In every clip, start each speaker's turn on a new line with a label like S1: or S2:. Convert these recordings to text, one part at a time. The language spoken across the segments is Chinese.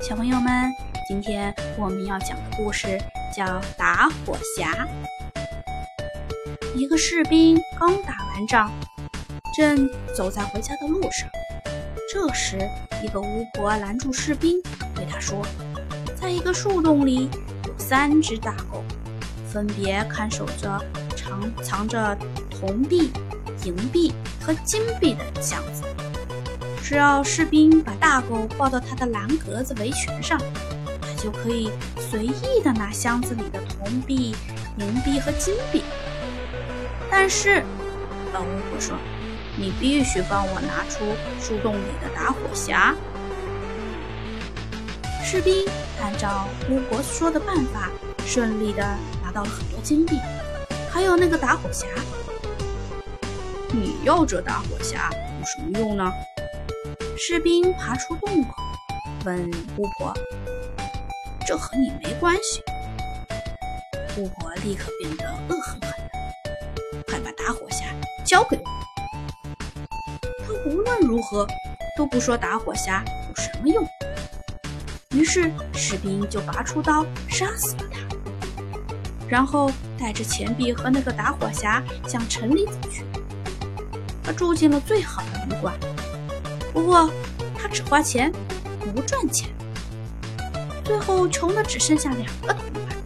S1: 小朋友们，今天我们要讲的故事叫《打火匣》。一个士兵刚打完仗，正走在回家的路上。这时，一个巫婆拦住士兵，对他说：“在一个树洞里有三只大狗，分别看守着藏藏着铜币、银币和金币的箱子。”只要士兵把大狗抱到他的蓝格子围裙上，他就可以随意的拿箱子里的铜币、银币和金币。但是，老巫婆说：“你必须帮我拿出树洞里的打火匣。”士兵按照巫婆说的办法，顺利的拿到了很多金币，还有那个打火匣。你要这打火匣有什么用呢？士兵爬出洞口，问巫婆：“这和你没关系。”巫婆立刻变得恶狠狠的：“快把打火匣交给我！”他无论如何都不说打火匣有什么用。于是士兵就拔出刀杀死了他，然后带着钱币和那个打火匣向城里走去。他住进了最好的旅馆。不过，他只花钱，不赚钱，最后穷的只剩下两个铜板，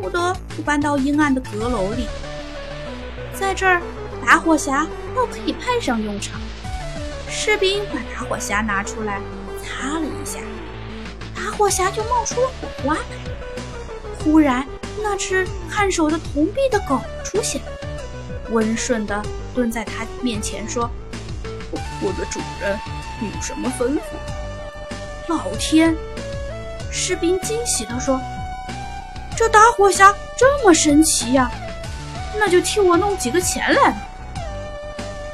S1: 不得不搬到阴暗的阁楼里。在这儿，打火匣倒可以派上用场。士兵把打火匣拿出来，擦了一下，打火匣就冒出了火花来。忽然，那只看守着铜币的狗出现，温顺地蹲在他面前说。我的主人，有什么吩咐？老天！士兵惊喜地说：“这打火匣这么神奇呀！那就替我弄几个钱来吧。”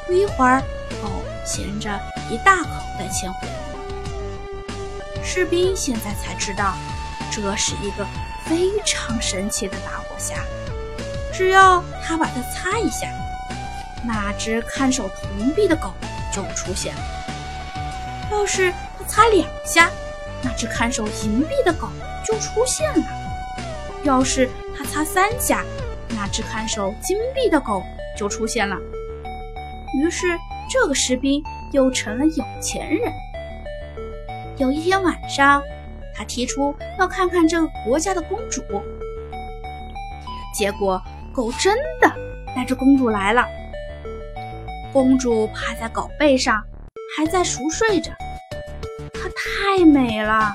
S1: 不一会儿，狗衔着一大口袋钱回来了。士兵现在才知道，这是一个非常神奇的打火匣。只要他把它擦一下，那只看守铜币的狗。就出现了。要是他擦两下，那只看守银币的狗就出现了；要是他擦三下，那只看守金币的狗就出现了。于是，这个士兵又成了有钱人。有一天晚上，他提出要看看这个国家的公主，结果狗真的带着公主来了。公主趴在狗背上，还在熟睡着。她太美了，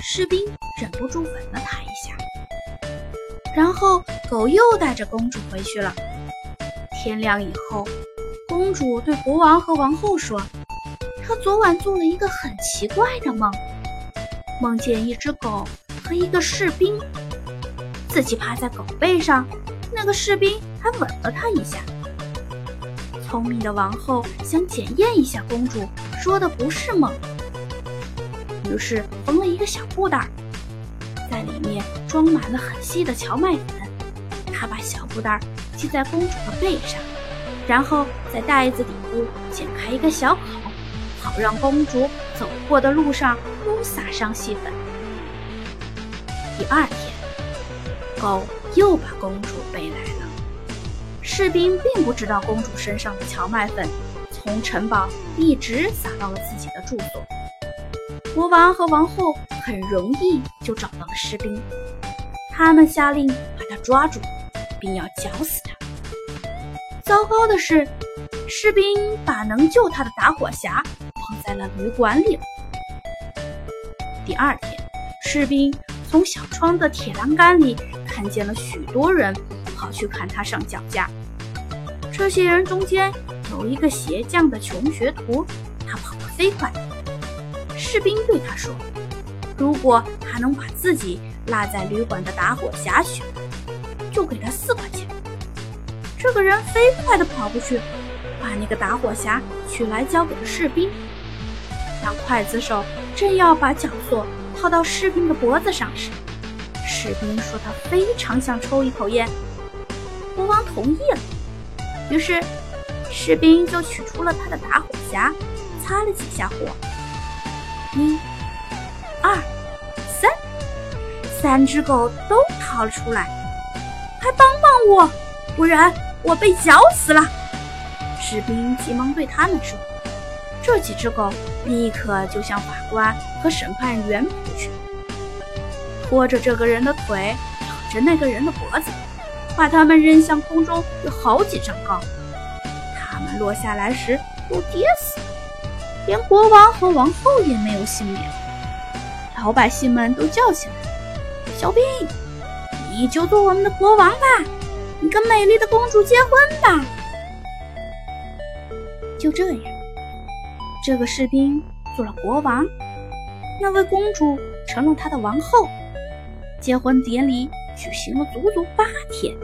S1: 士兵忍不住吻了她一下。然后狗又带着公主回去了。天亮以后，公主对国王和王后说：“她昨晚做了一个很奇怪的梦，梦见一只狗和一个士兵，自己趴在狗背上，那个士兵还吻了她一下。”聪明的王后想检验一下公主说的不是梦，于是缝了一个小布袋，在里面装满了很细的荞麦粉。她把小布袋系在公主的背上，然后在袋子底部剪开一个小口，好让公主走过的路上都撒上细粉。第二天，狗又把公主背来了。士兵并不知道公主身上的荞麦粉从城堡一直撒到了自己的住所。国王和王后很容易就找到了士兵，他们下令把他抓住，并要绞死他。糟糕的是，士兵把能救他的打火匣放在了旅馆里。第二天，士兵从小窗的铁栏杆里看见了许多人。跑去看他上脚架。这些人中间有一个鞋匠的穷学徒，他跑得飞快。士兵对他说：“如果他能把自己落在旅馆的打火匣取来，就给他四块钱。”这个人飞快地跑过去，把那个打火匣取来交给了士兵。当刽子手正要把绞索套到士兵的脖子上时，士兵说他非常想抽一口烟。国王同意了，于是士兵就取出了他的打火匣，擦了几下火。一二、三，三只狗都逃了出来。快帮帮我，不然我被咬死了！士兵急忙对他们说。这几只狗立刻就向法官和审判员扑去，拖着这个人的腿，咬着那个人的脖子，把他们扔向空中有好几丈高。他们落下来时都跌死了，连国王和王后也没有幸免。老百姓们都叫起来：“小兵，你就做我们的国王吧，你跟美丽的公主结婚吧。”就这样。这个士兵做了国王，那位公主成了他的王后。结婚典礼举行了足足八天。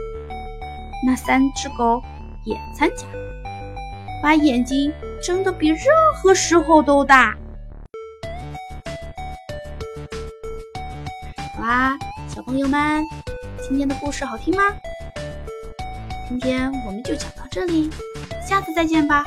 S1: 那三只狗也参加，把眼睛睁得比任何时候都大。好啦，小朋友们，今天的故事好听吗？今天我们就讲到这里，下次再见吧。